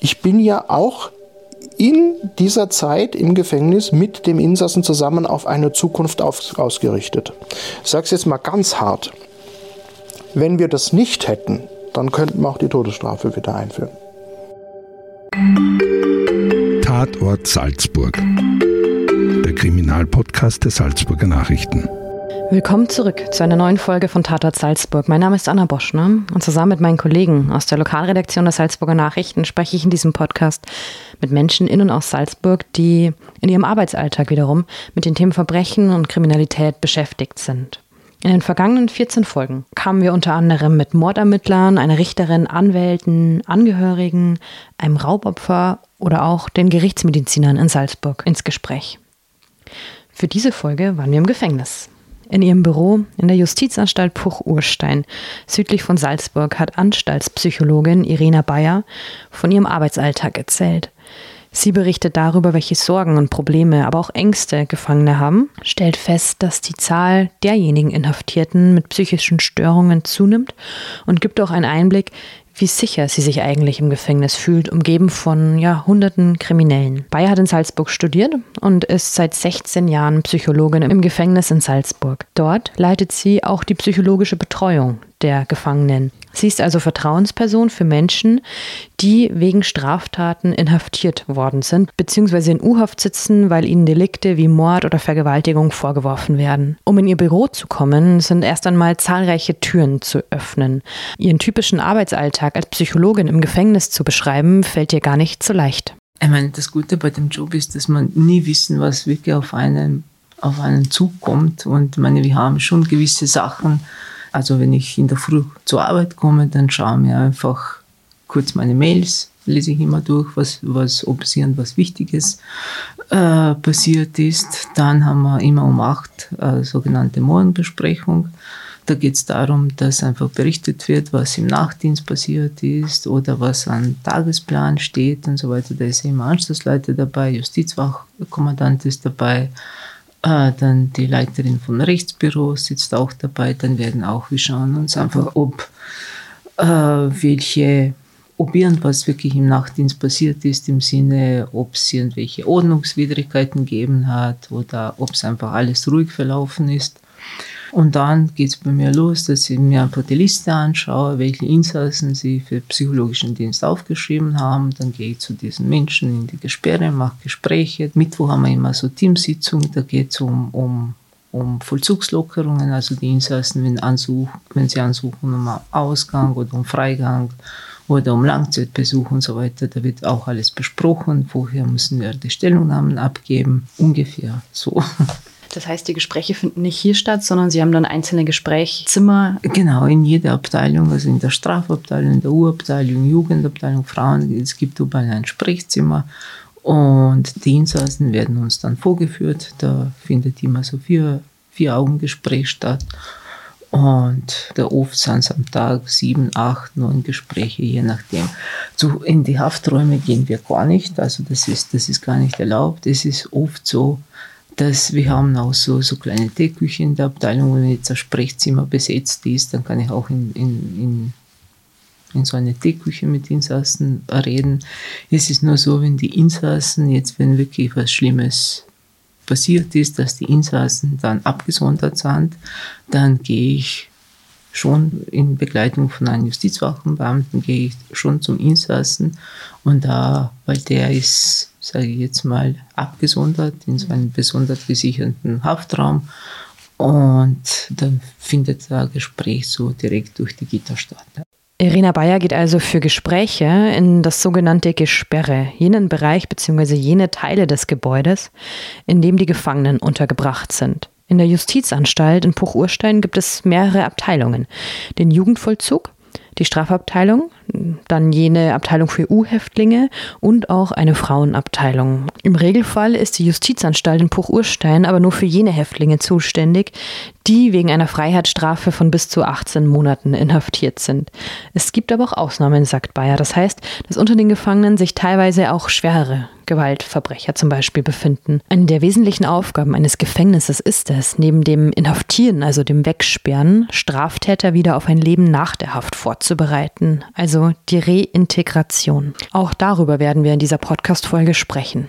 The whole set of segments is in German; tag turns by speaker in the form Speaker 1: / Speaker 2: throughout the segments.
Speaker 1: Ich bin ja auch in dieser Zeit im Gefängnis mit dem Insassen zusammen auf eine Zukunft auf, ausgerichtet. Ich sage es jetzt mal ganz hart. Wenn wir das nicht hätten, dann könnten wir auch die Todesstrafe wieder einführen.
Speaker 2: Tatort Salzburg. Der Kriminalpodcast der Salzburger Nachrichten.
Speaker 3: Willkommen zurück zu einer neuen Folge von Tatort Salzburg. Mein Name ist Anna Boschner und zusammen mit meinen Kollegen aus der Lokalredaktion der Salzburger Nachrichten spreche ich in diesem Podcast mit Menschen in und aus Salzburg, die in ihrem Arbeitsalltag wiederum mit den Themen Verbrechen und Kriminalität beschäftigt sind. In den vergangenen 14 Folgen kamen wir unter anderem mit Mordermittlern, einer Richterin, Anwälten, Angehörigen, einem Raubopfer oder auch den Gerichtsmedizinern in Salzburg ins Gespräch. Für diese Folge waren wir im Gefängnis. In ihrem Büro in der Justizanstalt Puch-Urstein, südlich von Salzburg, hat Anstaltspsychologin Irena Bayer von ihrem Arbeitsalltag erzählt. Sie berichtet darüber, welche Sorgen und Probleme, aber auch Ängste Gefangene haben, stellt fest, dass die Zahl derjenigen Inhaftierten mit psychischen Störungen zunimmt und gibt auch einen Einblick, wie sicher sie sich eigentlich im Gefängnis fühlt, umgeben von ja, hunderten Kriminellen. Bayer hat in Salzburg studiert und ist seit 16 Jahren Psychologin im Gefängnis in Salzburg. Dort leitet sie auch die psychologische Betreuung der Gefangenen. Sie ist also Vertrauensperson für Menschen, die wegen Straftaten inhaftiert worden sind, beziehungsweise in U-Haft sitzen, weil ihnen Delikte wie Mord oder Vergewaltigung vorgeworfen werden. Um in ihr Büro zu kommen, sind erst einmal zahlreiche Türen zu öffnen. Ihren typischen Arbeitsalltag als Psychologin im Gefängnis zu beschreiben, fällt ihr gar nicht so leicht.
Speaker 4: Ich meine, das Gute bei dem Job ist, dass man nie wissen, was wirklich auf einen, auf einen zukommt. Und ich meine, wir haben schon gewisse Sachen, also wenn ich in der Früh zur Arbeit komme, dann schaue ich mir einfach kurz meine Mails, lese ich immer durch, was, was ob es irgendwas Wichtiges äh, passiert ist. Dann haben wir immer um acht äh, sogenannte Morgenbesprechung. Da geht es darum, dass einfach berichtet wird, was im Nachtdienst passiert ist oder was an Tagesplan steht und so weiter. Da ist immer Anschlussleiter dabei, Justizwachkommandant ist dabei, äh, dann die Leiterin vom Rechtsbüro sitzt auch dabei. Dann werden auch, wir schauen uns einfach, ob äh, welche, ob irgendwas wirklich im Nachtdienst passiert ist, im Sinne, ob es irgendwelche Ordnungswidrigkeiten gegeben hat oder ob es einfach alles ruhig verlaufen ist. Und dann geht es bei mir los, dass ich mir einfach die Liste anschaue, welche Insassen sie für psychologischen Dienst aufgeschrieben haben. Dann gehe ich zu diesen Menschen in die Gesperre, mache Gespräche. Mittwoch haben wir immer so Teamsitzungen, da geht es um, um, um Vollzugslockerungen, also die Insassen, wenn, Ansuch, wenn sie ansuchen um Ausgang oder um Freigang oder um Langzeitbesuch und so weiter. Da wird auch alles besprochen. Vorher müssen wir die Stellungnahmen abgeben. Ungefähr so.
Speaker 3: Das heißt, die Gespräche finden nicht hier statt, sondern Sie haben dann einzelne Gesprächszimmer.
Speaker 4: Genau, in jeder Abteilung, also in der Strafabteilung, in der U-Abteilung, Jugendabteilung, Frauen, es gibt überall ein Sprechzimmer. Und die Insassen werden uns dann vorgeführt. Da findet immer so vier, vier Augengespräch statt. Und da oft sind es am Tag sieben, acht, neun Gespräche, je nachdem. So in die Hafträume gehen wir gar nicht. Also das ist, das ist gar nicht erlaubt. Es ist oft so, dass wir haben auch so, so kleine Teeküche in der Abteilung. Wenn jetzt ein Sprechzimmer besetzt ist, dann kann ich auch in, in, in, in so eine Teeküche mit Insassen reden. Es ist nur so, wenn die Insassen jetzt, wenn wirklich was Schlimmes passiert ist, dass die Insassen dann abgesondert sind, dann gehe ich schon in Begleitung von einem Justizwachenbeamten gehe ich schon zum Insassen und da, weil der ist, sage ich jetzt mal, abgesondert in so einem besonders gesicherten Haftraum und dann findet ein Gespräch so direkt durch die Gitter statt.
Speaker 3: Irina Bayer geht also für Gespräche in das sogenannte Gesperre, jenen Bereich bzw. jene Teile des Gebäudes, in dem die Gefangenen untergebracht sind. In der Justizanstalt in Puch-Urstein gibt es mehrere Abteilungen. Den Jugendvollzug, die Strafabteilung, dann jene Abteilung für U-Häftlinge und auch eine Frauenabteilung. Im Regelfall ist die Justizanstalt in Puch-Urstein aber nur für jene Häftlinge zuständig, die wegen einer Freiheitsstrafe von bis zu 18 Monaten inhaftiert sind. Es gibt aber auch Ausnahmen, sagt Bayer. Das heißt, dass unter den Gefangenen sich teilweise auch schwerere Gewaltverbrecher zum Beispiel befinden. Eine der wesentlichen Aufgaben eines Gefängnisses ist es, neben dem Inhaftieren, also dem Wegsperren, Straftäter wieder auf ein Leben nach der Haft vorzubereiten, also die Reintegration. Auch darüber werden wir in dieser Podcast-Folge sprechen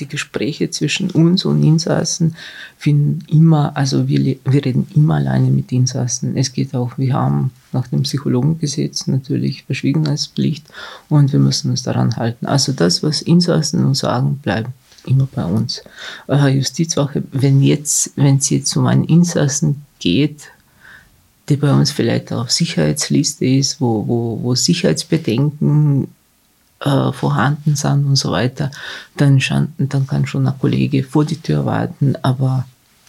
Speaker 4: die Gespräche zwischen uns und Insassen finden immer, also wir, wir reden immer alleine mit Insassen. Es geht auch, wir haben nach dem Psychologengesetz natürlich Verschwiegenheitspflicht und wir müssen uns daran halten. Also das, was Insassen uns sagen, bleibt immer bei uns. Äh, Justizwache, wenn jetzt, wenn es jetzt um einen Insassen geht, der bei uns vielleicht auf Sicherheitsliste ist, wo, wo, wo Sicherheitsbedenken äh, vorhanden sind und so weiter, dann, schon, dann kann schon ein Kollege vor die Tür warten, aber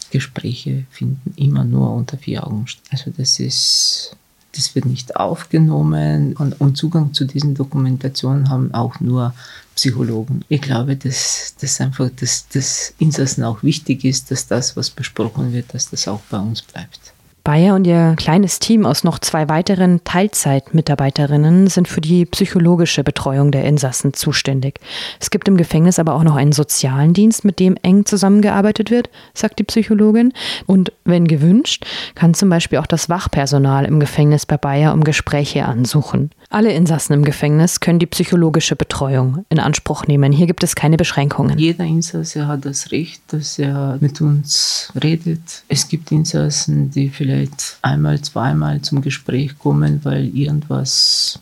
Speaker 4: Gespräche finden immer nur unter vier Augen statt. Also das ist, das wird nicht aufgenommen und, und Zugang zu diesen Dokumentationen haben auch nur Psychologen. Ich glaube, dass das einfach, dass das Insassen auch wichtig ist, dass das, was besprochen wird, dass das auch bei uns bleibt.
Speaker 3: Bayer und ihr kleines Team aus noch zwei weiteren Teilzeitmitarbeiterinnen sind für die psychologische Betreuung der Insassen zuständig. Es gibt im Gefängnis aber auch noch einen sozialen Dienst, mit dem eng zusammengearbeitet wird, sagt die Psychologin. Und wenn gewünscht, kann zum Beispiel auch das Wachpersonal im Gefängnis bei Bayer um Gespräche ansuchen. Alle Insassen im Gefängnis können die psychologische Betreuung in Anspruch nehmen. Hier gibt es keine Beschränkungen.
Speaker 4: Jeder Insasse hat das Recht, dass er mit uns redet. Es gibt Insassen, die vielleicht einmal, zweimal zum Gespräch kommen, weil irgendwas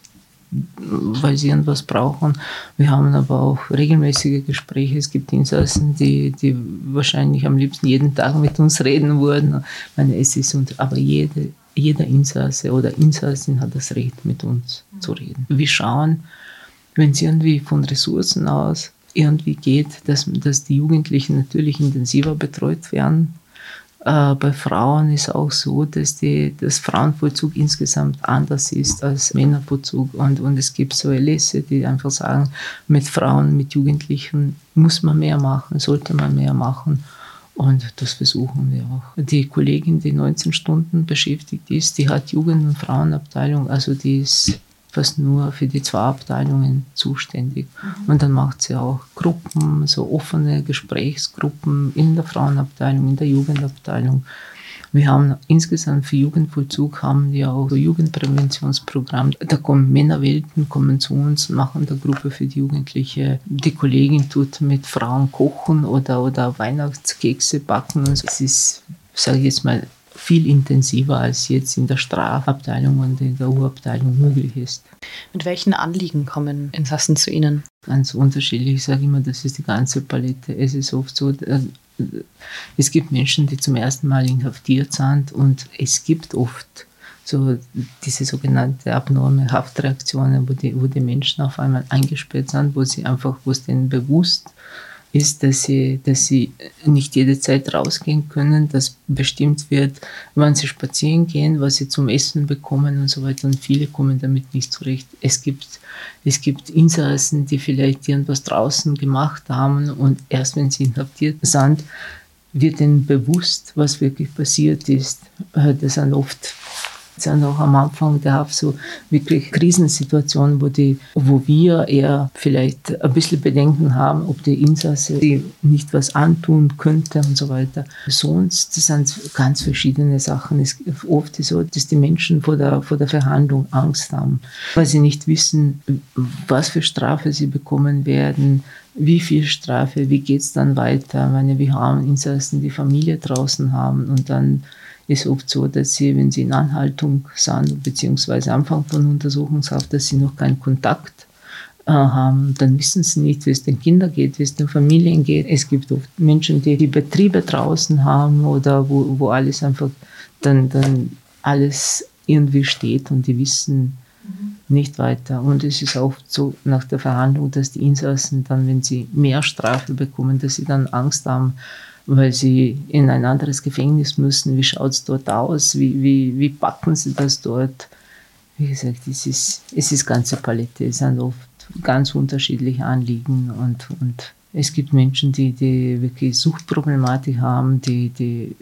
Speaker 4: weil sie irgendwas brauchen. Wir haben aber auch regelmäßige Gespräche. Es gibt Insassen, die, die wahrscheinlich am liebsten jeden Tag mit uns reden würden. Meine, es ist, aber jede jeder Insasse oder Insassin hat das Recht, mit uns zu reden. Wir schauen, wenn es irgendwie von Ressourcen aus irgendwie geht, dass, dass die Jugendlichen natürlich intensiver betreut werden. Äh, bei Frauen ist auch so, dass das Frauenvollzug insgesamt anders ist als Männervollzug. Und, und es gibt so Erlässe, die einfach sagen, mit Frauen, mit Jugendlichen muss man mehr machen, sollte man mehr machen. Und das versuchen wir auch. Die Kollegin, die 19 Stunden beschäftigt ist, die hat Jugend- und Frauenabteilung, also die ist fast nur für die zwei Abteilungen zuständig. Mhm. Und dann macht sie auch Gruppen, so offene Gesprächsgruppen in der Frauenabteilung, in der Jugendabteilung. Wir haben insgesamt für Jugendvollzug haben wir auch so Jugendpräventionsprogramm. Da kommen Männerwelten, kommen zu uns, machen der Gruppe für die Jugendliche. Die Kollegin tut mit Frauen kochen oder, oder Weihnachtskekse backen. Und es ist, sage ich jetzt mal, viel intensiver als jetzt in der Strafabteilung und in der U-Abteilung möglich ist.
Speaker 3: Mit welchen Anliegen kommen Insassen zu Ihnen?
Speaker 4: Ganz unterschiedlich. Ich sage immer, das ist die ganze Palette. Es ist oft so, äh, es gibt Menschen, die zum ersten Mal inhaftiert sind und es gibt oft so diese sogenannte abnorme Haftreaktionen, wo die, wo die Menschen auf einmal eingesperrt sind, wo sie einfach, wo es denen bewusst ist, dass sie, dass sie nicht jede Zeit rausgehen können, dass bestimmt wird, wann sie spazieren gehen, was sie zum Essen bekommen und so weiter. Und viele kommen damit nicht zurecht. Es gibt, es gibt Insassen, die vielleicht irgendwas draußen gemacht haben und erst wenn sie inhaftiert sind, wird ihnen bewusst, was wirklich passiert ist. Äh, das sind oft sind auch am Anfang der Haft so wirklich Krisensituationen, wo, die, wo wir eher vielleicht ein bisschen Bedenken haben, ob die Insasse die nicht was antun könnte und so weiter. Sonst das sind ganz verschiedene Sachen. Es ist oft so, dass die Menschen vor der, vor der Verhandlung Angst haben, weil sie nicht wissen, was für Strafe sie bekommen werden, wie viel Strafe, wie geht es dann weiter. Ich meine, wir haben Insassen, die Familie draußen haben und dann ist oft so, dass sie, wenn sie in Anhaltung sind, beziehungsweise Anfang von Untersuchungshaft, dass sie noch keinen Kontakt äh, haben, dann wissen sie nicht, wie es den Kindern geht, wie es den Familien geht. Es gibt oft Menschen, die die Betriebe draußen haben oder wo, wo alles einfach dann, dann alles irgendwie steht und die wissen mhm. nicht weiter. Und es ist oft so nach der Verhandlung, dass die Insassen dann, wenn sie mehr Strafe bekommen, dass sie dann Angst haben, weil sie in ein anderes Gefängnis müssen. Wie schaut es dort aus? Wie, wie, wie packen sie das dort? Wie gesagt, es ist, es ist ganze Palette. Es sind oft ganz unterschiedliche Anliegen und, und es gibt Menschen, die, die wirklich Suchtproblematik haben, die, die,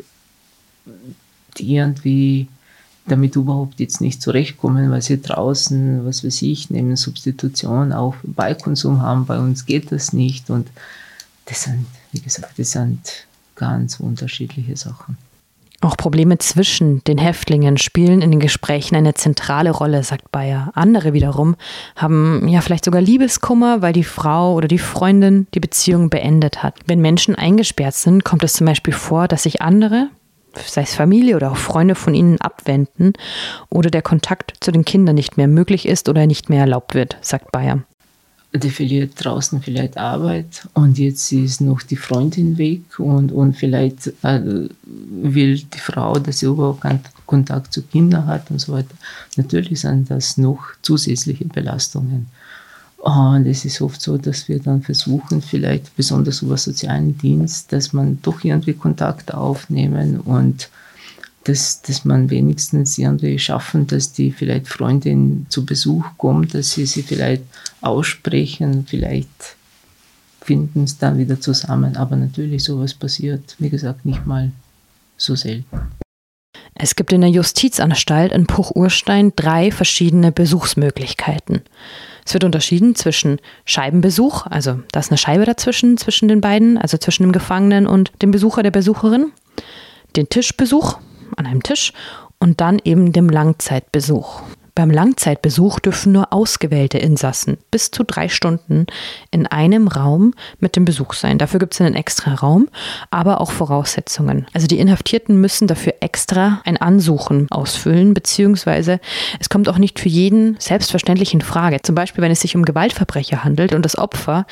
Speaker 4: die irgendwie damit überhaupt jetzt nicht zurechtkommen, weil sie draußen, was weiß ich, neben Substitution auch Beikonsum haben. Bei uns geht das nicht. Und das sind, wie gesagt, das sind ganz unterschiedliche Sachen.
Speaker 3: Auch Probleme zwischen den Häftlingen spielen in den Gesprächen eine zentrale Rolle, sagt Bayer. Andere wiederum haben ja vielleicht sogar Liebeskummer, weil die Frau oder die Freundin die Beziehung beendet hat. Wenn Menschen eingesperrt sind, kommt es zum Beispiel vor, dass sich andere, sei es Familie oder auch Freunde von ihnen abwenden oder der Kontakt zu den Kindern nicht mehr möglich ist oder nicht mehr erlaubt wird, sagt Bayer
Speaker 4: die verliert draußen vielleicht Arbeit und jetzt ist noch die Freundin weg und, und vielleicht äh, will die Frau, dass sie überhaupt keinen Kontakt zu Kindern hat und so weiter. Natürlich sind das noch zusätzliche Belastungen. Und es ist oft so, dass wir dann versuchen, vielleicht besonders über sozialen Dienst, dass man doch irgendwie Kontakt aufnehmen und dass, dass man wenigstens irgendwie schaffen, dass die vielleicht Freundin zu Besuch kommt, dass sie sie vielleicht aussprechen, vielleicht finden es dann wieder zusammen. Aber natürlich, sowas passiert, wie gesagt, nicht mal so selten.
Speaker 3: Es gibt in der Justizanstalt in Puch-Urstein drei verschiedene Besuchsmöglichkeiten. Es wird unterschieden zwischen Scheibenbesuch, also da ist eine Scheibe dazwischen, zwischen den beiden, also zwischen dem Gefangenen und dem Besucher der Besucherin, den Tischbesuch, an einem Tisch und dann eben dem Langzeitbesuch. Beim Langzeitbesuch dürfen nur ausgewählte Insassen bis zu drei Stunden in einem Raum mit dem Besuch sein. Dafür gibt es einen extra Raum, aber auch Voraussetzungen. Also die Inhaftierten müssen dafür extra ein Ansuchen ausfüllen, beziehungsweise es kommt auch nicht für jeden selbstverständlich in Frage. Zum Beispiel, wenn es sich um Gewaltverbrecher handelt und das Opfer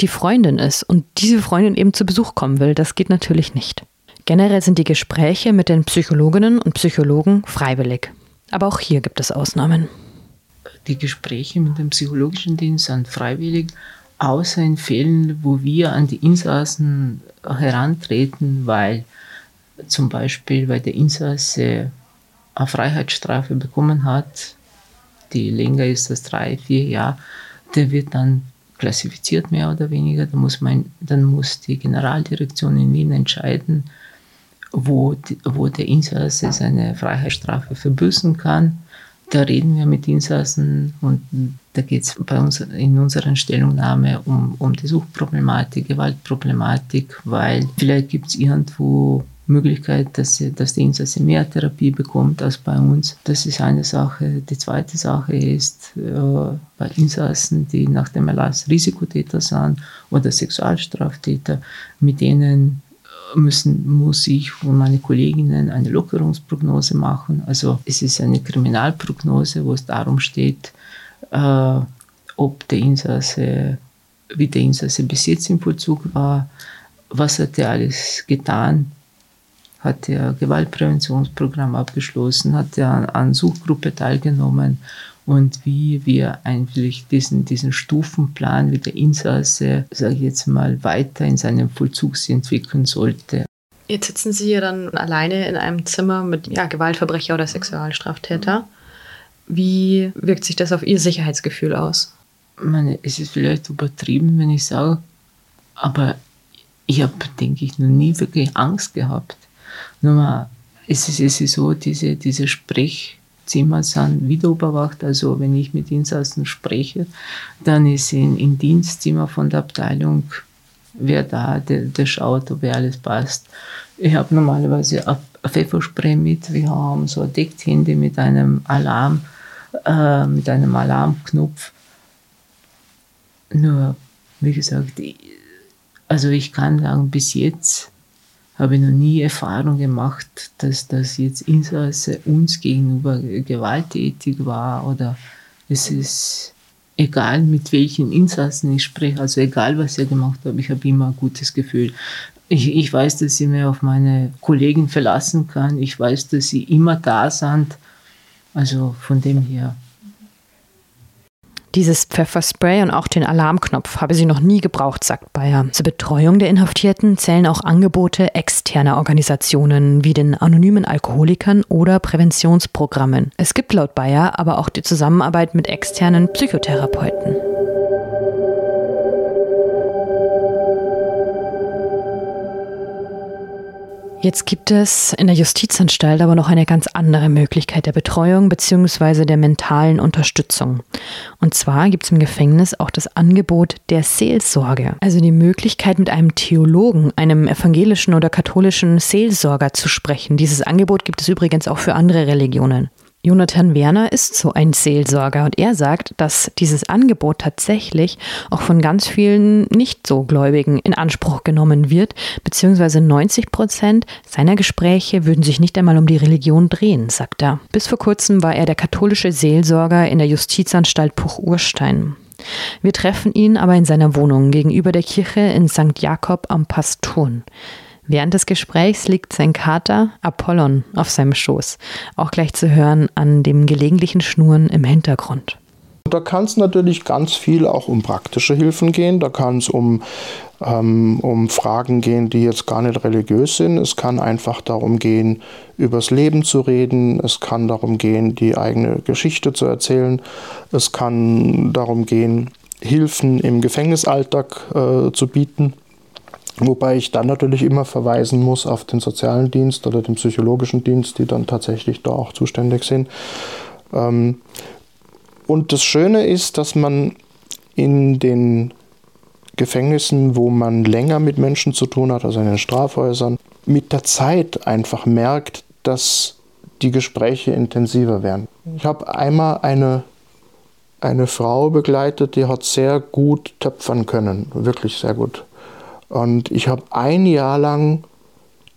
Speaker 3: die Freundin ist und diese Freundin eben zu Besuch kommen will. Das geht natürlich nicht. Generell sind die Gespräche mit den Psychologinnen und Psychologen freiwillig. Aber auch hier gibt es Ausnahmen.
Speaker 4: Die Gespräche mit dem psychologischen Dienst sind freiwillig, außer in Fällen, wo wir an die Insassen herantreten, weil zum Beispiel, weil der Insasse eine Freiheitsstrafe bekommen hat, die länger ist als drei, vier Jahre, der wird dann klassifiziert mehr oder weniger. Da muss man, dann muss die Generaldirektion in Wien entscheiden, wo, wo der Insasse seine Freiheitsstrafe verbüßen kann. Da reden wir mit Insassen und da geht es bei uns in unserer Stellungnahme um, um die Suchtproblematik, Gewaltproblematik, weil vielleicht gibt es irgendwo Möglichkeit, dass, dass der Insasse mehr Therapie bekommt als bei uns. Das ist eine Sache. Die zweite Sache ist, äh, bei Insassen, die nach dem Erlass Risikotäter sind oder Sexualstraftäter, mit denen müssen, muss ich und meine Kolleginnen eine Lockerungsprognose machen. Also es ist eine Kriminalprognose, wo es darum steht, äh, ob der Insasse, wie der Insasse bis jetzt im Vollzug war, was hat er alles getan, hat er Gewaltpräventionsprogramm abgeschlossen, hat er an Suchgruppe teilgenommen und wie wir eigentlich diesen, diesen Stufenplan, wie der Insasse, sage ich jetzt mal, weiter in seinem Vollzug entwickeln sollte.
Speaker 3: Jetzt sitzen Sie ja dann alleine in einem Zimmer mit ja, Gewaltverbrecher oder Sexualstraftäter. Wie wirkt sich das auf Ihr Sicherheitsgefühl aus?
Speaker 4: Ich meine, es ist vielleicht übertrieben, wenn ich sage, aber ich habe, denke ich, noch nie wirklich Angst gehabt. Nur mal, es ist, es ist so, diese, diese Sprech- Zimmer sind wieder überwacht. Also wenn ich mit Insassen spreche, dann ist in, im Dienstzimmer von der Abteilung wer da, der, der schaut, ob alles passt. Ich habe normalerweise ein Pfefferspray mit. Wir haben so ein Deckhandy mit einem Alarm, äh, mit einem Alarmknopf. Nur, wie gesagt, ich, also ich kann sagen, bis jetzt habe ich noch nie Erfahrung gemacht, dass das jetzt Insasse uns gegenüber gewalttätig war oder es ist egal mit welchen Insassen ich spreche, also egal was er gemacht hat, ich habe immer ein gutes Gefühl. Ich, ich weiß, dass ich mir auf meine Kollegen verlassen kann. Ich weiß, dass sie immer da sind. Also von dem her
Speaker 3: dieses Pfefferspray und auch den Alarmknopf habe sie noch nie gebraucht, sagt Bayer. Zur Betreuung der Inhaftierten zählen auch Angebote externer Organisationen wie den anonymen Alkoholikern oder Präventionsprogrammen. Es gibt laut Bayer aber auch die Zusammenarbeit mit externen Psychotherapeuten. Jetzt gibt es in der Justizanstalt aber noch eine ganz andere Möglichkeit der Betreuung bzw. der mentalen Unterstützung. Und zwar gibt es im Gefängnis auch das Angebot der Seelsorge, also die Möglichkeit mit einem Theologen, einem evangelischen oder katholischen Seelsorger zu sprechen. Dieses Angebot gibt es übrigens auch für andere Religionen. Jonathan Werner ist so ein Seelsorger und er sagt, dass dieses Angebot tatsächlich auch von ganz vielen nicht so Gläubigen in Anspruch genommen wird, beziehungsweise 90 Prozent seiner Gespräche würden sich nicht einmal um die Religion drehen, sagt er. Bis vor kurzem war er der katholische Seelsorger in der Justizanstalt Puch-Urstein. Wir treffen ihn aber in seiner Wohnung gegenüber der Kirche in St. Jakob am Pasturn. Während des Gesprächs liegt sein Kater Apollon auf seinem Schoß, auch gleich zu hören an dem gelegentlichen Schnurren im Hintergrund.
Speaker 1: Da kann es natürlich ganz viel auch um praktische Hilfen gehen. Da kann es um, ähm, um Fragen gehen, die jetzt gar nicht religiös sind. Es kann einfach darum gehen, übers Leben zu reden. Es kann darum gehen, die eigene Geschichte zu erzählen. Es kann darum gehen, Hilfen im Gefängnisalltag äh, zu bieten. Wobei ich dann natürlich immer verweisen muss auf den sozialen Dienst oder den psychologischen Dienst, die dann tatsächlich da auch zuständig sind. Ähm, und das Schöne ist, dass man in den Gefängnissen, wo man länger mit Menschen zu tun hat, also in den Strafhäusern, mit der Zeit einfach merkt, dass die Gespräche intensiver werden. Ich habe einmal eine, eine Frau begleitet, die hat sehr gut töpfern können, wirklich sehr gut. Und ich habe ein Jahr lang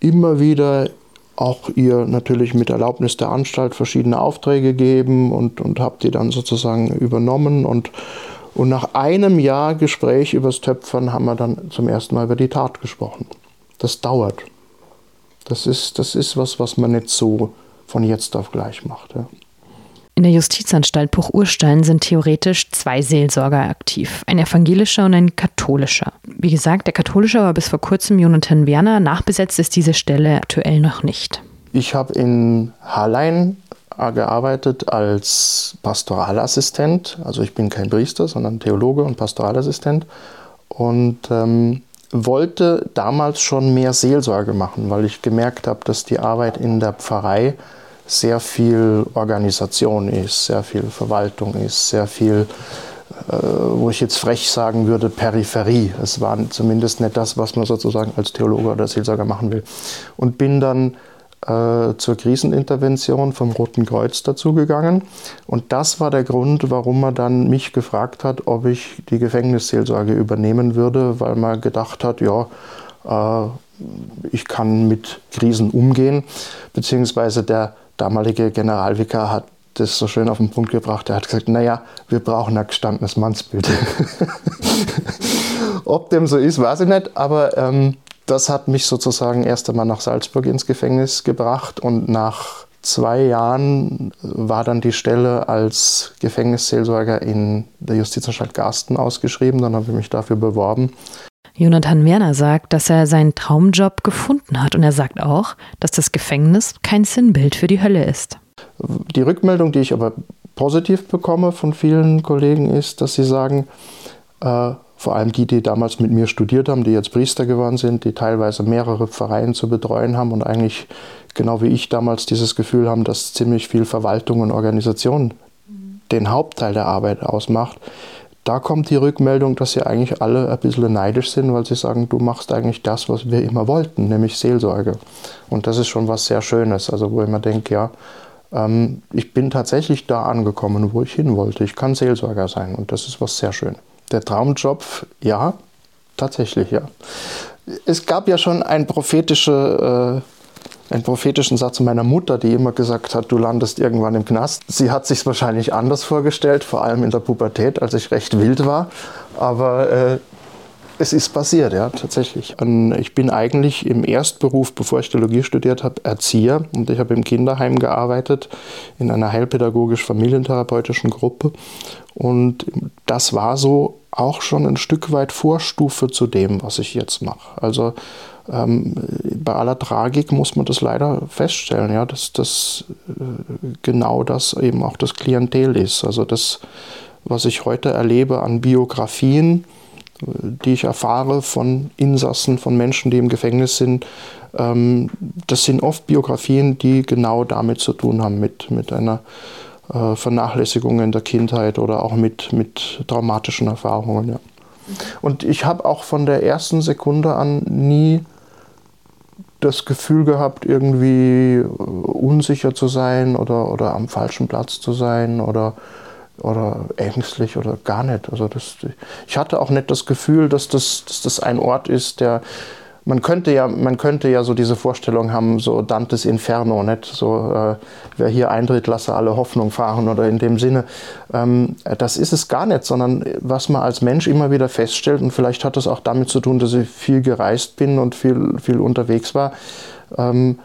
Speaker 1: immer wieder auch ihr natürlich mit Erlaubnis der Anstalt verschiedene Aufträge gegeben und, und habe die dann sozusagen übernommen. Und, und nach einem Jahr Gespräch übers Töpfern haben wir dann zum ersten Mal über die Tat gesprochen. Das dauert. Das ist, das ist was, was man nicht so von jetzt auf gleich macht. Ja.
Speaker 3: In der Justizanstalt Buch-Urstein sind theoretisch zwei Seelsorger aktiv, ein evangelischer und ein katholischer. Wie gesagt, der katholische war bis vor kurzem Jonathan Werner, nachbesetzt ist diese Stelle aktuell noch nicht.
Speaker 1: Ich habe in Hallein äh, gearbeitet als Pastoralassistent, also ich bin kein Priester, sondern Theologe und Pastoralassistent und ähm, wollte damals schon mehr Seelsorge machen, weil ich gemerkt habe, dass die Arbeit in der Pfarrei sehr viel Organisation ist, sehr viel Verwaltung ist, sehr viel, äh, wo ich jetzt frech sagen würde, Peripherie. Es war zumindest nicht das, was man sozusagen als Theologe oder Seelsorger machen will. Und bin dann äh, zur Krisenintervention vom Roten Kreuz dazugegangen. Und das war der Grund, warum man dann mich gefragt hat, ob ich die Gefängnisseelsorge übernehmen würde, weil man gedacht hat, ja, äh, ich kann mit Krisen umgehen, beziehungsweise der damalige Generalvikar hat das so schön auf den Punkt gebracht. Er hat gesagt, naja, wir brauchen ein gestandenes Mannsbild. Ob dem so ist, weiß ich nicht, aber ähm, das hat mich sozusagen erst einmal nach Salzburg ins Gefängnis gebracht und nach zwei Jahren war dann die Stelle als Gefängnisseelsorger in der Justizanstalt Garsten ausgeschrieben. Dann habe ich mich dafür beworben
Speaker 3: Jonathan Werner sagt, dass er seinen Traumjob gefunden hat und er sagt auch, dass das Gefängnis kein Sinnbild für die Hölle ist.
Speaker 1: Die Rückmeldung, die ich aber positiv bekomme von vielen Kollegen, ist, dass sie sagen, äh, vor allem die, die damals mit mir studiert haben, die jetzt Priester geworden sind, die teilweise mehrere Pfarreien zu betreuen haben und eigentlich genau wie ich damals dieses Gefühl haben, dass ziemlich viel Verwaltung und Organisation den Hauptteil der Arbeit ausmacht, da kommt die Rückmeldung, dass sie eigentlich alle ein bisschen neidisch sind, weil sie sagen, du machst eigentlich das, was wir immer wollten, nämlich Seelsorge. Und das ist schon was sehr Schönes, also wo ich mir denke, ja, ähm, ich bin tatsächlich da angekommen, wo ich hin wollte. Ich kann Seelsorger sein und das ist was sehr schön. Der Traumjob, ja, tatsächlich, ja. es gab ja schon ein prophetische, äh, einen prophetischen Satz meiner Mutter, die immer gesagt hat, du landest irgendwann im Knast. Sie hat sich wahrscheinlich anders vorgestellt, vor allem in der Pubertät, als ich recht wild war. Aber äh, es ist passiert, ja, tatsächlich. Ich bin eigentlich im Erstberuf, bevor ich Theologie studiert habe, Erzieher und ich habe im Kinderheim gearbeitet, in einer heilpädagogisch-familientherapeutischen Gruppe. Und das war so auch schon ein Stück weit Vorstufe zu dem, was ich jetzt mache. Also ähm, bei aller Tragik muss man das leider feststellen, ja, dass das äh, genau das eben auch das Klientel ist. Also das, was ich heute erlebe an Biografien, die ich erfahre von Insassen, von Menschen, die im Gefängnis sind, ähm, das sind oft Biografien, die genau damit zu tun haben, mit, mit einer äh, Vernachlässigung in der Kindheit oder auch mit, mit traumatischen Erfahrungen. Ja. Und ich habe auch von der ersten Sekunde an nie das Gefühl gehabt, irgendwie unsicher zu sein oder, oder am falschen Platz zu sein oder oder ängstlich oder gar nicht. Also das, ich hatte auch nicht das Gefühl, dass das, dass das ein Ort ist, der man könnte ja, man könnte ja so diese Vorstellung haben, so Dantes Inferno, nicht? So, äh, wer hier eintritt, lasse alle Hoffnung fahren oder in dem Sinne. Ähm, das ist es gar nicht, sondern was man als Mensch immer wieder feststellt, und vielleicht hat das auch damit zu tun, dass ich viel gereist bin und viel, viel unterwegs war. Ähm,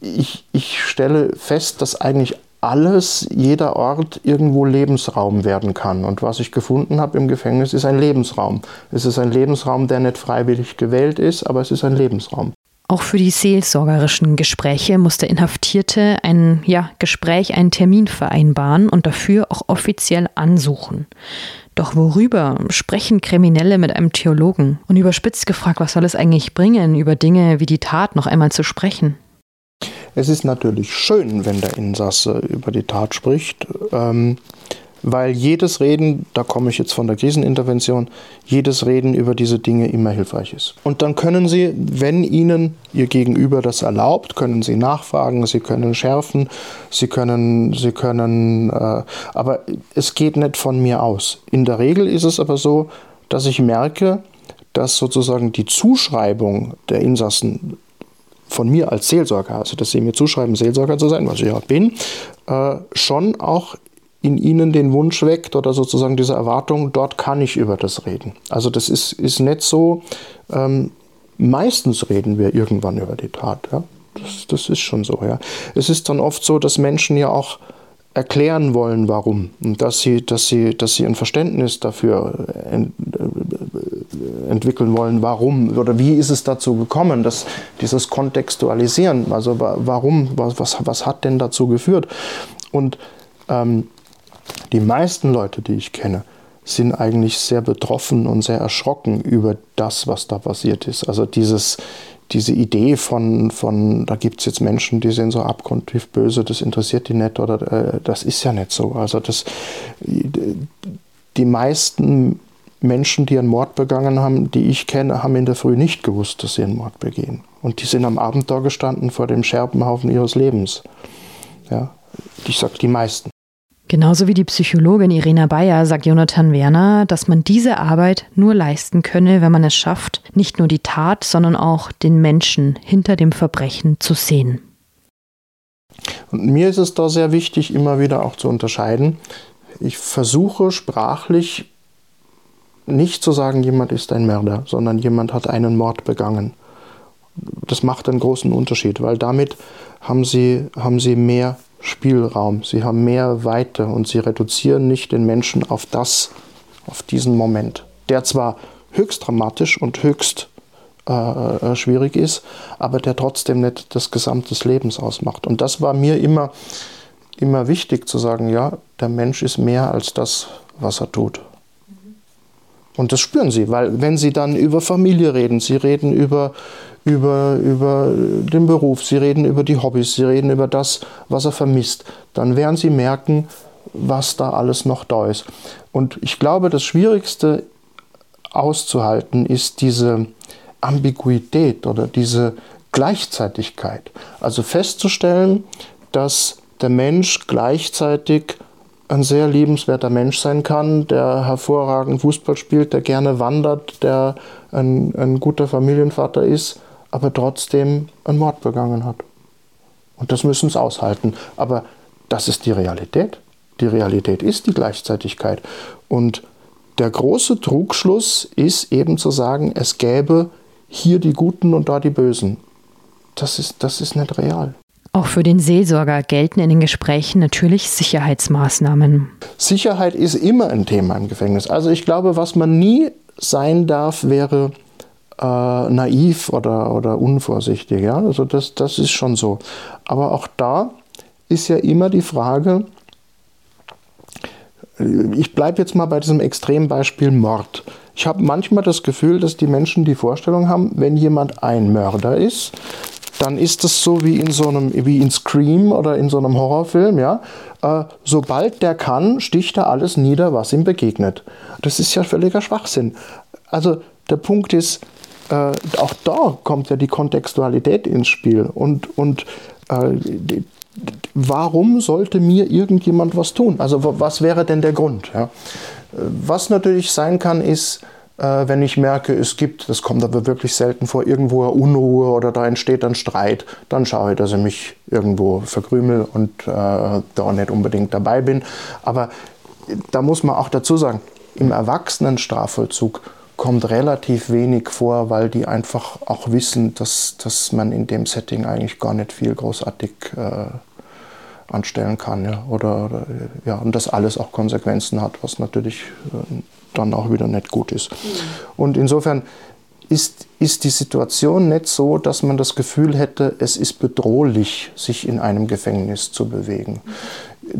Speaker 1: ich, ich stelle fest, dass eigentlich alles, jeder Ort irgendwo Lebensraum werden kann. Und was ich gefunden habe im Gefängnis, ist ein Lebensraum. Es ist ein Lebensraum, der nicht freiwillig gewählt ist, aber es ist ein Lebensraum.
Speaker 3: Auch für die seelsorgerischen Gespräche muss der Inhaftierte ein ja, Gespräch, einen Termin vereinbaren und dafür auch offiziell ansuchen. Doch worüber sprechen Kriminelle mit einem Theologen? Und überspitzt gefragt, was soll es eigentlich bringen, über Dinge wie die Tat noch einmal zu sprechen?
Speaker 1: Es ist natürlich schön, wenn der Insasse über die Tat spricht, ähm, weil jedes Reden, da komme ich jetzt von der Krisenintervention, jedes Reden über diese Dinge immer hilfreich ist. Und dann können Sie, wenn Ihnen Ihr Gegenüber das erlaubt, können Sie nachfragen, Sie können schärfen, Sie können, Sie können, äh, aber es geht nicht von mir aus. In der Regel ist es aber so, dass ich merke, dass sozusagen die Zuschreibung der Insassen von mir als Seelsorger, also dass sie mir zuschreiben, Seelsorger zu sein, was ich ja bin, äh, schon auch in ihnen den Wunsch weckt oder sozusagen diese Erwartung, dort kann ich über das reden. Also das ist, ist nicht so, ähm, meistens reden wir irgendwann über die Tat. Ja? Das, das ist schon so. Ja? Es ist dann oft so, dass Menschen ja auch erklären wollen, warum. Und dass sie, dass sie, dass sie ein Verständnis dafür ent, äh, entwickeln wollen, warum oder wie ist es dazu gekommen, dass dieses Kontextualisieren, also warum, was, was, was hat denn dazu geführt? Und ähm, die meisten Leute, die ich kenne, sind eigentlich sehr betroffen und sehr erschrocken über das, was da passiert ist. Also dieses, diese Idee von, von da gibt es jetzt Menschen, die sind so abgrundtief böse, das interessiert die nicht oder äh, das ist ja nicht so. Also das, die meisten Menschen, die einen Mord begangen haben, die ich kenne, haben in der Früh nicht gewusst, dass sie einen Mord begehen. Und die sind am Abend da gestanden vor dem Scherbenhaufen ihres Lebens. Ja, ich sage die meisten.
Speaker 3: Genauso wie die Psychologin Irena Bayer sagt Jonathan Werner, dass man diese Arbeit nur leisten könne, wenn man es schafft, nicht nur die Tat, sondern auch den Menschen hinter dem Verbrechen zu sehen.
Speaker 1: Und mir ist es da sehr wichtig, immer wieder auch zu unterscheiden. Ich versuche sprachlich nicht zu sagen, jemand ist ein Mörder, sondern jemand hat einen Mord begangen. Das macht einen großen Unterschied, weil damit haben sie, haben sie mehr Spielraum, sie haben mehr Weite und sie reduzieren nicht den Menschen auf das, auf diesen Moment, der zwar höchst dramatisch und höchst äh, äh schwierig ist, aber der trotzdem nicht das Gesamt des Lebens ausmacht. Und das war mir immer, immer wichtig zu sagen, ja, der Mensch ist mehr als das, was er tut. Und das spüren sie, weil wenn sie dann über Familie reden, sie reden über, über, über den Beruf, sie reden über die Hobbys, sie reden über das, was er vermisst, dann werden sie merken, was da alles noch da ist. Und ich glaube, das Schwierigste auszuhalten ist diese Ambiguität oder diese Gleichzeitigkeit. Also festzustellen, dass der Mensch gleichzeitig ein sehr liebenswerter Mensch sein kann, der hervorragend Fußball spielt, der gerne wandert, der ein, ein guter Familienvater ist, aber trotzdem einen Mord begangen hat. Und das müssen sie aushalten. Aber das ist die Realität. Die Realität ist die Gleichzeitigkeit. Und der große Trugschluss ist eben zu sagen, es gäbe hier die Guten und da die Bösen. Das ist, das ist nicht real.
Speaker 3: Auch für den Seelsorger gelten in den Gesprächen natürlich Sicherheitsmaßnahmen.
Speaker 1: Sicherheit ist immer ein Thema im Gefängnis. Also ich glaube, was man nie sein darf, wäre äh, naiv oder, oder unvorsichtig. Ja? Also das, das ist schon so. Aber auch da ist ja immer die Frage, ich bleibe jetzt mal bei diesem Extrembeispiel Mord. Ich habe manchmal das Gefühl, dass die Menschen die Vorstellung haben, wenn jemand ein Mörder ist, dann ist das so wie in so einem, wie in Scream oder in so einem Horrorfilm, ja. Äh, sobald der kann, sticht er alles nieder, was ihm begegnet. Das ist ja völliger Schwachsinn. Also der Punkt ist, äh, auch da kommt ja die Kontextualität ins Spiel und, und äh, warum sollte mir irgendjemand was tun? Also was wäre denn der Grund? Ja? Was natürlich sein kann, ist, äh, wenn ich merke, es gibt, das kommt aber wirklich selten vor, irgendwo eine Unruhe oder da entsteht ein Streit, dann schaue ich, dass ich mich irgendwo verkrümel und äh, da nicht unbedingt dabei bin. Aber da muss man auch dazu sagen, im Erwachsenenstrafvollzug kommt relativ wenig vor, weil die einfach auch wissen, dass, dass man in dem Setting eigentlich gar nicht viel großartig äh, anstellen kann. Ja. Oder, oder, ja, und das alles auch Konsequenzen hat, was natürlich äh, dann auch wieder nicht gut ist. Mhm. Und insofern ist, ist die Situation nicht so, dass man das Gefühl hätte, es ist bedrohlich, sich in einem Gefängnis zu bewegen.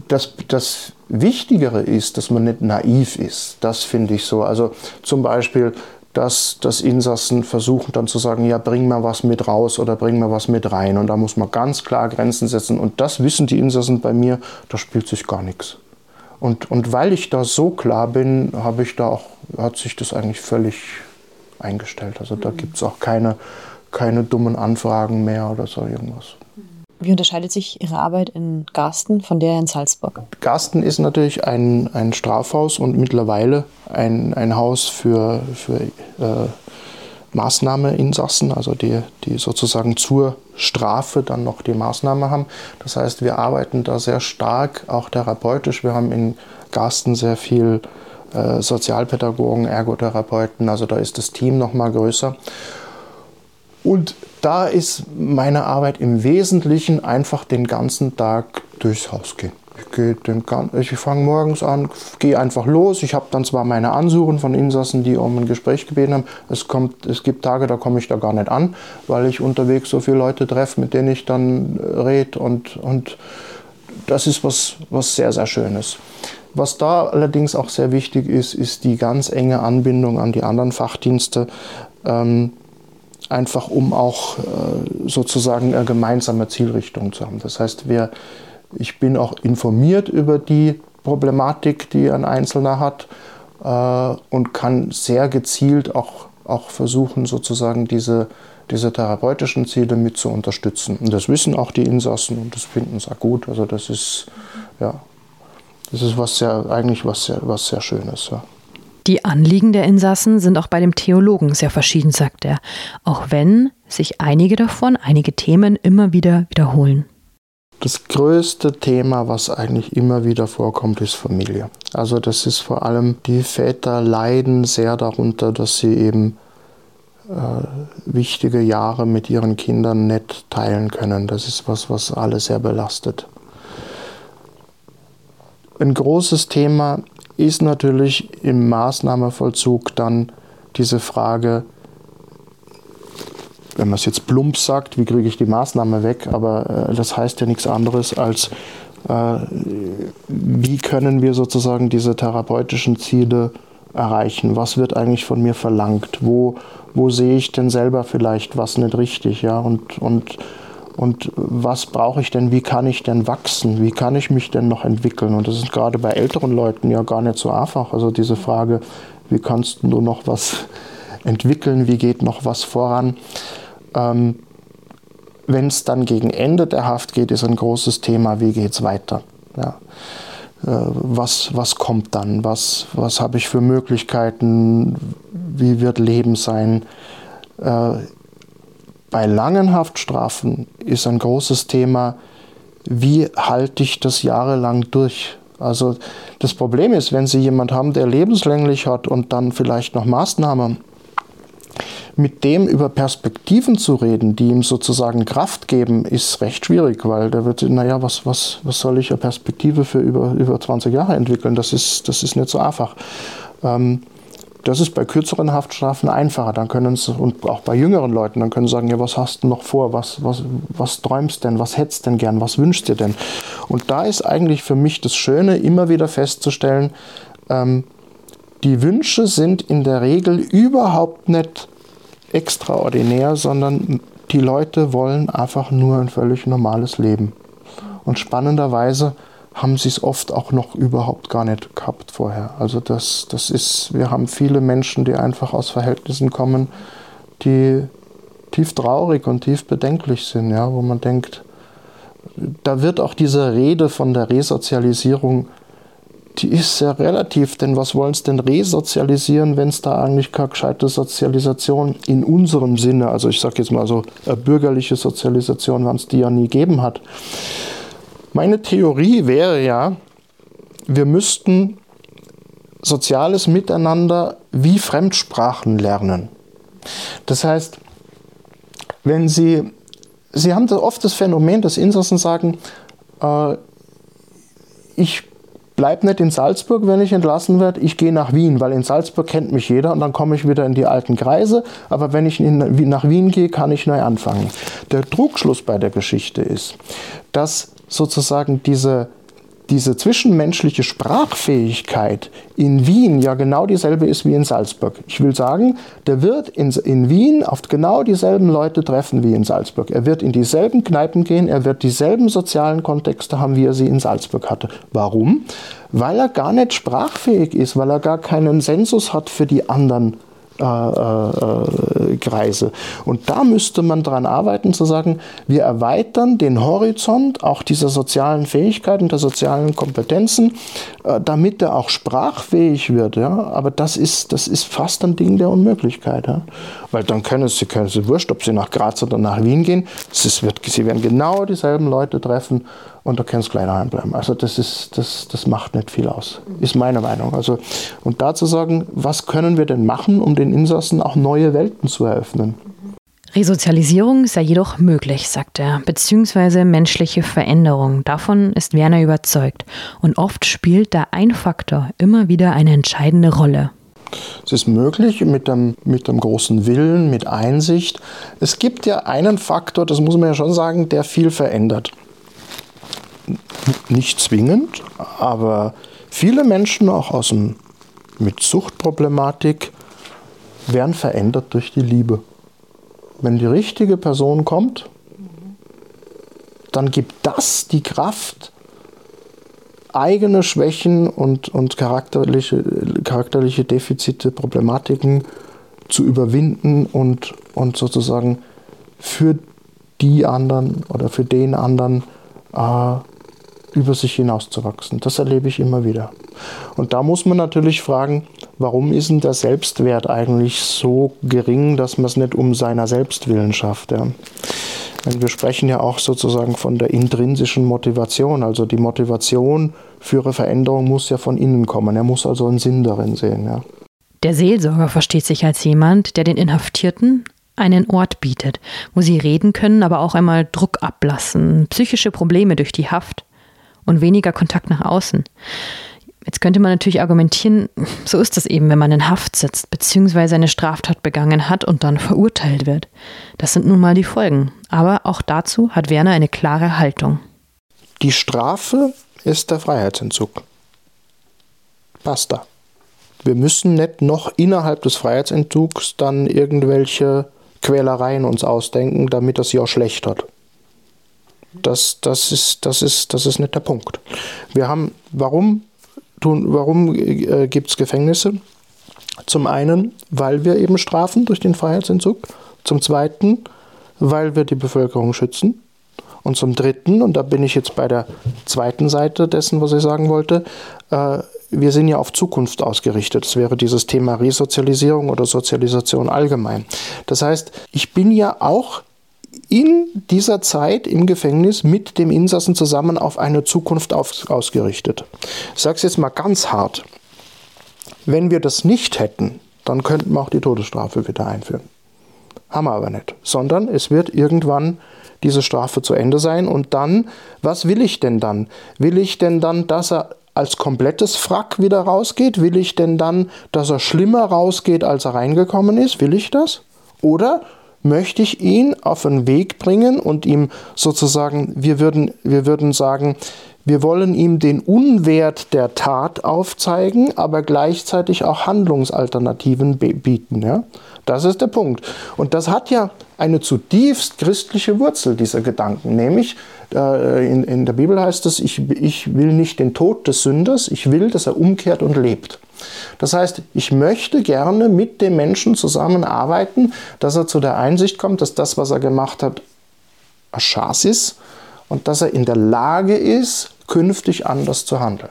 Speaker 1: Das, das Wichtigere ist, dass man nicht naiv ist. Das finde ich so. Also zum Beispiel, dass, dass Insassen versuchen dann zu sagen, ja, bring mal was mit raus oder bring mal was mit rein. Und da muss man ganz klar Grenzen setzen. Und das wissen die Insassen bei mir, da spielt sich gar nichts. Und, und weil ich da so klar bin, habe ich da auch, hat sich das eigentlich völlig eingestellt. Also da gibt es auch keine, keine dummen Anfragen mehr oder so irgendwas.
Speaker 3: Wie unterscheidet sich Ihre Arbeit in Garsten von der in Salzburg?
Speaker 1: Garsten ist natürlich ein, ein Strafhaus und mittlerweile ein, ein Haus für, für äh, Maßnahmeinsassen, also die, die sozusagen zur Strafe dann noch die Maßnahme haben. Das heißt, wir arbeiten da sehr stark, auch therapeutisch. Wir haben in Garsten sehr viel äh, Sozialpädagogen, Ergotherapeuten, also da ist das Team noch mal größer. Und da ist meine Arbeit im Wesentlichen einfach den ganzen Tag durchs Haus gehen. Ich, ich fange morgens an, gehe einfach los. Ich habe dann zwar meine Ansuchen von Insassen, die um ein Gespräch gebeten haben. Es, kommt, es gibt Tage, da komme ich da gar nicht an, weil ich unterwegs so viele Leute treffe, mit denen ich dann äh, rede. Und, und das ist was, was sehr, sehr Schönes. Was da allerdings auch sehr wichtig ist, ist die ganz enge Anbindung an die anderen Fachdienste. Ähm, einfach um auch äh, sozusagen eine gemeinsame Zielrichtung zu haben. Das heißt, wir, ich bin auch informiert über die Problematik, die ein Einzelner hat äh, und kann sehr gezielt auch, auch versuchen, sozusagen diese, diese therapeutischen Ziele mit zu unterstützen. Und das wissen auch die Insassen und das finden sie auch gut. Also das ist, ja, das ist was sehr, eigentlich was sehr, was sehr Schönes. Ja.
Speaker 3: Die Anliegen der Insassen sind auch bei dem Theologen sehr verschieden, sagt er, auch wenn sich einige davon, einige Themen immer wieder wiederholen.
Speaker 1: Das größte Thema, was eigentlich immer wieder vorkommt, ist Familie. Also das ist vor allem, die Väter leiden sehr darunter, dass sie eben äh, wichtige Jahre mit ihren Kindern nicht teilen können. Das ist was, was alle sehr belastet. Ein großes Thema ist natürlich im Maßnahmenvollzug dann diese Frage, wenn man es jetzt plump sagt, wie kriege ich die Maßnahme weg, aber äh, das heißt ja nichts anderes als, äh, wie können wir sozusagen diese therapeutischen Ziele erreichen? Was wird eigentlich von mir verlangt? Wo, wo sehe ich denn selber vielleicht was nicht richtig? Ja? Und, und und was brauche ich denn, wie kann ich denn wachsen, wie kann ich mich denn noch entwickeln? Und das ist gerade bei älteren Leuten ja gar nicht so einfach. Also diese Frage, wie kannst du noch was entwickeln, wie geht noch was voran? Ähm, Wenn es dann gegen Ende der Haft geht, ist ein großes Thema, wie geht es weiter? Ja. was, was kommt dann? Was, was habe ich für Möglichkeiten? Wie wird Leben sein? Äh, bei langen Haftstrafen ist ein großes Thema, wie halte ich das jahrelang durch? Also das Problem ist, wenn Sie jemand haben, der lebenslänglich hat und dann vielleicht noch Maßnahmen, mit dem über Perspektiven zu reden, die ihm sozusagen Kraft geben, ist recht schwierig, weil der wird, naja, was, was, was soll ich eine Perspektive für über, über 20 Jahre entwickeln? Das ist, das ist nicht so einfach. Ähm, das ist bei kürzeren Haftstrafen einfacher. Dann können sie, und auch bei jüngeren Leuten, dann können sie sagen, ja, was hast du noch vor? Was, was, was träumst denn? Was hättest denn gern? Was wünschst dir denn? Und da ist eigentlich für mich das Schöne, immer wieder festzustellen, ähm, die Wünsche sind in der Regel überhaupt nicht extraordinär, sondern die Leute wollen einfach nur ein völlig normales Leben. Und spannenderweise haben sie es oft auch noch überhaupt gar nicht gehabt vorher. Also das, das ist, wir haben viele Menschen, die einfach aus Verhältnissen kommen, die tief traurig und tief bedenklich sind, ja, wo man denkt, da wird auch diese Rede von der Resozialisierung, die ist sehr relativ, denn was wollen sie denn resozialisieren, wenn es da eigentlich keine gescheite Sozialisation in unserem Sinne, also ich sage jetzt mal so eine bürgerliche Sozialisation, wenn es die ja nie gegeben hat. Meine Theorie wäre ja, wir müssten soziales Miteinander wie Fremdsprachen lernen. Das heißt, wenn Sie, Sie haben oft das Phänomen, dass Insassen sagen, äh, ich bleibe nicht in Salzburg, wenn ich entlassen werde, ich gehe nach Wien, weil in Salzburg kennt mich jeder und dann komme ich wieder in die alten Kreise, aber wenn ich in, nach Wien gehe, kann ich neu anfangen. Der Trugschluss bei der Geschichte ist, dass sozusagen diese, diese zwischenmenschliche Sprachfähigkeit in Wien ja genau dieselbe ist wie in Salzburg. Ich will sagen, der wird in, in Wien auf genau dieselben Leute treffen wie in Salzburg. Er wird in dieselben Kneipen gehen, er wird dieselben sozialen Kontexte haben, wie er sie in Salzburg hatte. Warum? Weil er gar nicht sprachfähig ist, weil er gar keinen Sensus hat für die anderen äh, äh, Kreise. Und da müsste man daran arbeiten, zu sagen, wir erweitern den Horizont auch dieser sozialen Fähigkeiten, der sozialen Kompetenzen, äh, damit er auch sprachfähig wird. Ja? Aber das ist, das ist fast ein Ding der Unmöglichkeit. Ja? Weil dann können sie, können sie wurscht, ob sie nach Graz oder nach Wien gehen, es wird, sie werden genau dieselben Leute treffen und da können sie gleich daheim bleiben. Also das, ist, das, das macht nicht viel aus, ist meine Meinung. Also, und da zu sagen, was können wir denn machen, um den Insassen auch neue Welten zu eröffnen?
Speaker 3: Resozialisierung sei jedoch möglich, sagt er, beziehungsweise menschliche Veränderung. Davon ist Werner überzeugt. Und oft spielt da ein Faktor immer wieder eine entscheidende Rolle.
Speaker 1: Es ist möglich mit einem, mit einem großen Willen, mit Einsicht. Es gibt ja einen Faktor, das muss man ja schon sagen, der viel verändert nicht zwingend, aber viele Menschen auch aus dem, mit Suchtproblematik werden verändert durch die Liebe. Wenn die richtige Person kommt, dann gibt das die Kraft, eigene Schwächen und, und charakterliche, charakterliche Defizite, Problematiken zu überwinden und, und sozusagen für die anderen oder für den anderen äh, über sich hinauszuwachsen. Das erlebe ich immer wieder. Und da muss man natürlich fragen, warum ist denn der Selbstwert eigentlich so gering, dass man es nicht um seiner Selbstwillen schafft? Ja? Wir sprechen ja auch sozusagen von der intrinsischen Motivation. Also die Motivation für eine Veränderung muss ja von innen kommen. Er muss also einen Sinn darin sehen. Ja.
Speaker 3: Der Seelsorger versteht sich als jemand, der den Inhaftierten einen Ort bietet, wo sie reden können, aber auch einmal Druck ablassen, psychische Probleme durch die Haft und weniger Kontakt nach außen. Jetzt könnte man natürlich argumentieren, so ist es eben, wenn man in Haft sitzt, beziehungsweise eine Straftat begangen hat und dann verurteilt wird. Das sind nun mal die Folgen. Aber auch dazu hat Werner eine klare Haltung.
Speaker 1: Die Strafe ist der Freiheitsentzug. Basta. Wir müssen nicht noch innerhalb des Freiheitsentzugs dann irgendwelche Quälereien uns ausdenken, damit das ja schlecht hat. Das, das, ist, das, ist, das ist nicht der Punkt. Wir haben, warum, tun, warum äh, gibt es Gefängnisse? Zum einen, weil wir eben strafen durch den Freiheitsentzug. Zum zweiten, weil wir die Bevölkerung schützen. Und zum Dritten, und da bin ich jetzt bei der zweiten Seite dessen, was ich sagen wollte, äh, wir sind ja auf Zukunft ausgerichtet. Das wäre dieses Thema Resozialisierung oder Sozialisation allgemein. Das heißt, ich bin ja auch in dieser Zeit im Gefängnis mit dem Insassen zusammen auf eine Zukunft auf, ausgerichtet. Ich sage es jetzt mal ganz hart. Wenn wir das nicht hätten, dann könnten wir auch die Todesstrafe wieder einführen. Haben wir aber nicht. Sondern es wird irgendwann diese Strafe zu Ende sein. Und dann, was will ich denn dann? Will ich denn dann, dass er als komplettes Frack wieder rausgeht? Will ich denn dann, dass er schlimmer rausgeht, als er reingekommen ist? Will ich das? Oder möchte ich ihn auf einen Weg bringen und ihm sozusagen, wir würden, wir würden sagen, wir wollen ihm den Unwert der Tat aufzeigen, aber gleichzeitig auch Handlungsalternativen bieten. Ja? Das ist der Punkt. Und das hat ja eine zutiefst christliche Wurzel, dieser Gedanken. Nämlich, äh, in, in der Bibel heißt es, ich, ich will nicht den Tod des Sünders, ich will, dass er umkehrt und lebt. Das heißt, ich möchte gerne mit dem Menschen zusammenarbeiten, dass er zu der Einsicht kommt, dass das, was er gemacht hat, Schaß ist und dass er in der Lage ist, künftig anders zu handeln.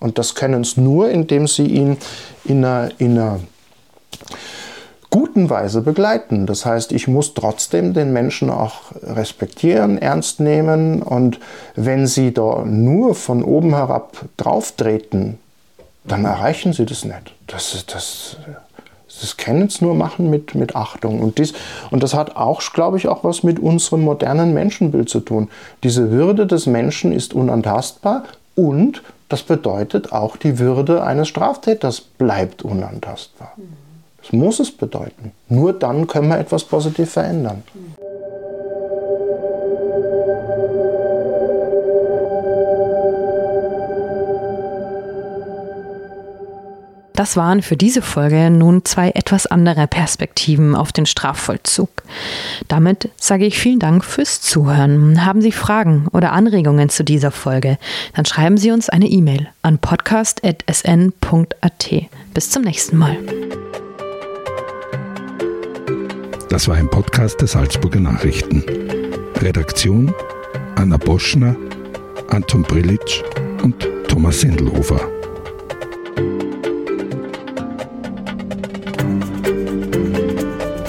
Speaker 1: Und das können sie nur, indem sie ihn in einer, in einer guten Weise begleiten. Das heißt, ich muss trotzdem den Menschen auch respektieren, ernst nehmen und wenn sie da nur von oben herab drauftreten, dann erreichen sie das nicht. Das, das, das können sie nur machen mit, mit Achtung. Und, dies, und das hat auch, glaube ich, auch was mit unserem modernen Menschenbild zu tun. Diese Würde des Menschen ist unantastbar und das bedeutet auch, die Würde eines Straftäters bleibt unantastbar. Das muss es bedeuten. Nur dann können wir etwas positiv verändern.
Speaker 3: Das waren für diese Folge nun zwei etwas andere Perspektiven auf den Strafvollzug. Damit sage ich vielen Dank fürs Zuhören. Haben Sie Fragen oder Anregungen zu dieser Folge, dann schreiben Sie uns eine E-Mail an podcast.sn.at. Bis zum nächsten Mal.
Speaker 2: Das war ein Podcast der Salzburger Nachrichten. Redaktion Anna Boschner, Anton Brillitsch und Thomas Sendelhofer.